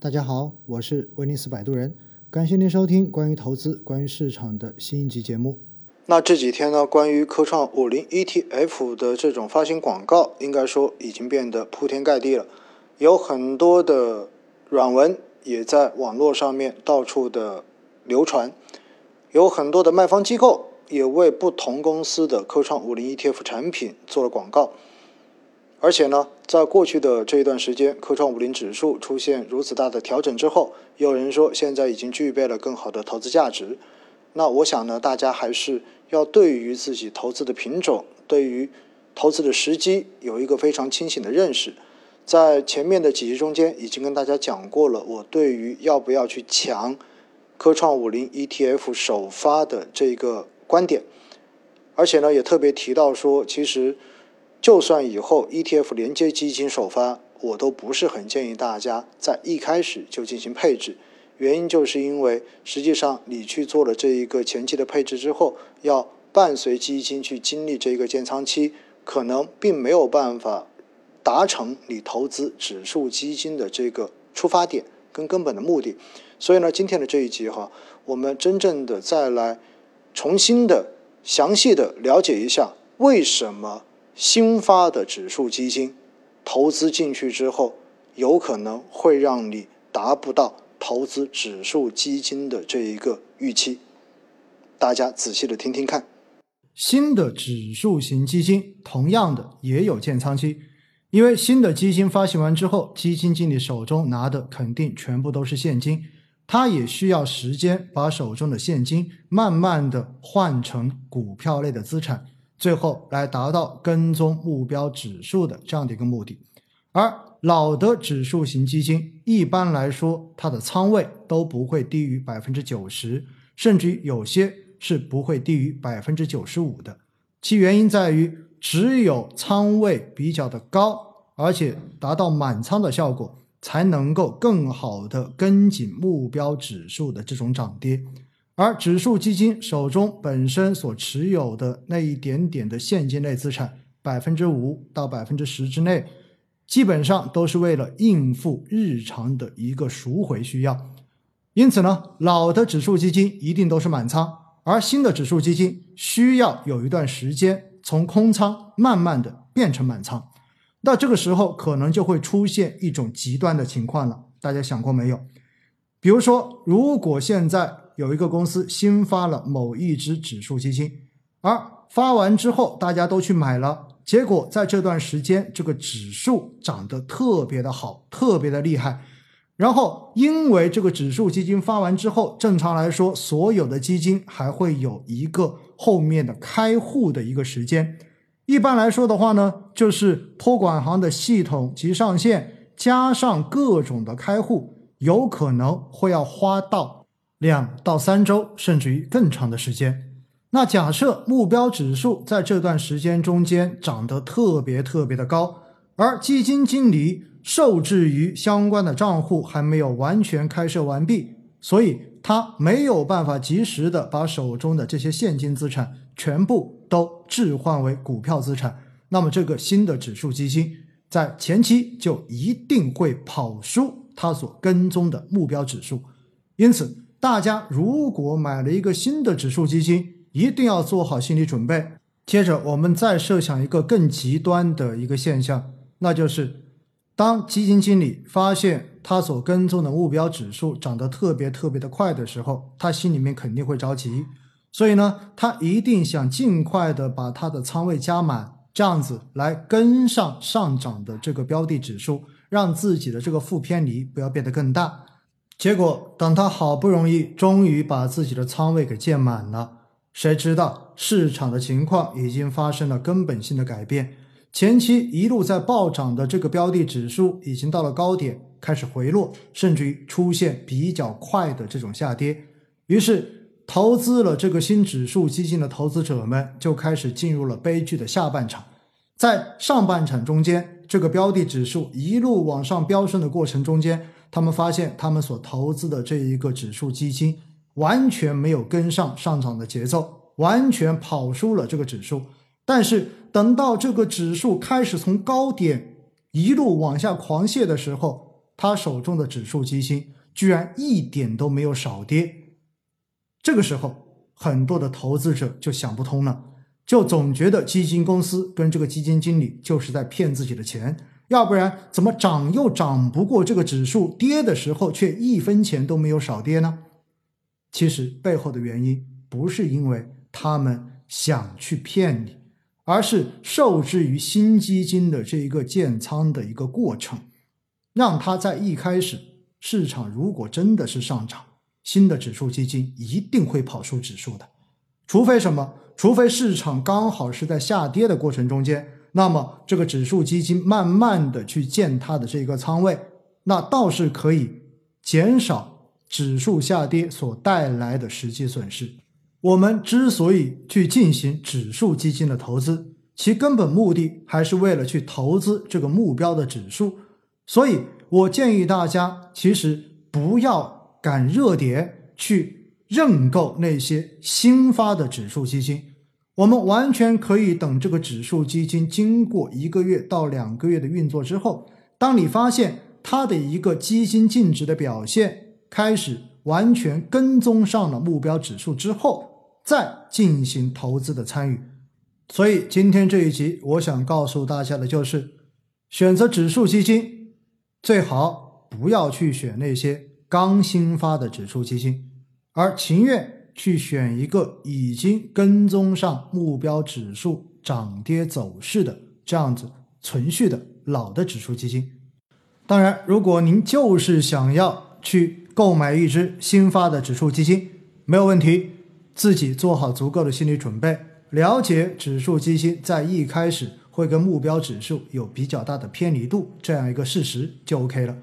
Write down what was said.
大家好，我是威尼斯摆渡人，感谢您收听关于投资、关于市场的新一集节目。那这几天呢，关于科创五零 ETF 的这种发行广告，应该说已经变得铺天盖地了，有很多的软文也在网络上面到处的流传，有很多的卖方机构也为不同公司的科创五零 ETF 产品做了广告。而且呢，在过去的这一段时间，科创五零指数出现如此大的调整之后，有人说现在已经具备了更好的投资价值。那我想呢，大家还是要对于自己投资的品种、对于投资的时机有一个非常清醒的认识。在前面的几集中间已经跟大家讲过了，我对于要不要去抢科创五零 ETF 首发的这个观点，而且呢，也特别提到说，其实。就算以后 ETF 连接基金首发，我都不是很建议大家在一开始就进行配置。原因就是因为实际上你去做了这一个前期的配置之后，要伴随基金去经历这个建仓期，可能并没有办法达成你投资指数基金的这个出发点跟根本的目的。所以呢，今天的这一集哈，我们真正的再来重新的详细的了解一下为什么。新发的指数基金投资进去之后，有可能会让你达不到投资指数基金的这一个预期。大家仔细的听听看，新的指数型基金同样的也有建仓期，因为新的基金发行完之后，基金经理手中拿的肯定全部都是现金，他也需要时间把手中的现金慢慢的换成股票类的资产。最后来达到跟踪目标指数的这样的一个目的，而老的指数型基金一般来说，它的仓位都不会低于百分之九十，甚至于有些是不会低于百分之九十五的。其原因在于，只有仓位比较的高，而且达到满仓的效果，才能够更好的跟紧目标指数的这种涨跌。而指数基金手中本身所持有的那一点点的现金类资产，百分之五到百分之十之内，基本上都是为了应付日常的一个赎回需要。因此呢，老的指数基金一定都是满仓，而新的指数基金需要有一段时间从空仓慢慢的变成满仓。那这个时候可能就会出现一种极端的情况了，大家想过没有？比如说，如果现在。有一个公司新发了某一只指数基金，而发完之后大家都去买了，结果在这段时间这个指数涨得特别的好，特别的厉害。然后因为这个指数基金发完之后，正常来说所有的基金还会有一个后面的开户的一个时间。一般来说的话呢，就是托管行的系统及上线，加上各种的开户，有可能会要花到。两到三周，甚至于更长的时间。那假设目标指数在这段时间中间涨得特别特别的高，而基金经理受制于相关的账户还没有完全开设完毕，所以他没有办法及时的把手中的这些现金资产全部都置换为股票资产。那么这个新的指数基金在前期就一定会跑输他所跟踪的目标指数，因此。大家如果买了一个新的指数基金，一定要做好心理准备。接着，我们再设想一个更极端的一个现象，那就是当基金经理发现他所跟踪的目标指数涨得特别特别的快的时候，他心里面肯定会着急。所以呢，他一定想尽快的把他的仓位加满，这样子来跟上上涨的这个标的指数，让自己的这个负偏离不要变得更大。结果，等他好不容易终于把自己的仓位给建满了，谁知道市场的情况已经发生了根本性的改变。前期一路在暴涨的这个标的指数已经到了高点，开始回落，甚至于出现比较快的这种下跌。于是，投资了这个新指数基金的投资者们就开始进入了悲剧的下半场。在上半场中间，这个标的指数一路往上飙升的过程中间。他们发现，他们所投资的这一个指数基金完全没有跟上上涨的节奏，完全跑输了这个指数。但是，等到这个指数开始从高点一路往下狂泻的时候，他手中的指数基金居然一点都没有少跌。这个时候，很多的投资者就想不通了，就总觉得基金公司跟这个基金经理就是在骗自己的钱，要不然怎么涨又涨不过这个指数，跌的时候却一分钱都没有少跌呢？其实背后的原因不是因为他们想去骗你。而是受制于新基金的这一个建仓的一个过程，让它在一开始市场如果真的是上涨，新的指数基金一定会跑出指数的，除非什么？除非市场刚好是在下跌的过程中间，那么这个指数基金慢慢的去建它的这个仓位，那倒是可以减少指数下跌所带来的实际损失。我们之所以去进行指数基金的投资，其根本目的还是为了去投资这个目标的指数。所以我建议大家，其实不要赶热点去认购那些新发的指数基金。我们完全可以等这个指数基金经过一个月到两个月的运作之后，当你发现它的一个基金净值的表现开始完全跟踪上了目标指数之后。再进行投资的参与，所以今天这一集我想告诉大家的就是，选择指数基金最好不要去选那些刚新发的指数基金，而情愿去选一个已经跟踪上目标指数涨跌走势的这样子存续的老的指数基金。当然，如果您就是想要去购买一只新发的指数基金，没有问题。自己做好足够的心理准备，了解指数基金在一开始会跟目标指数有比较大的偏离度这样一个事实就 OK 了。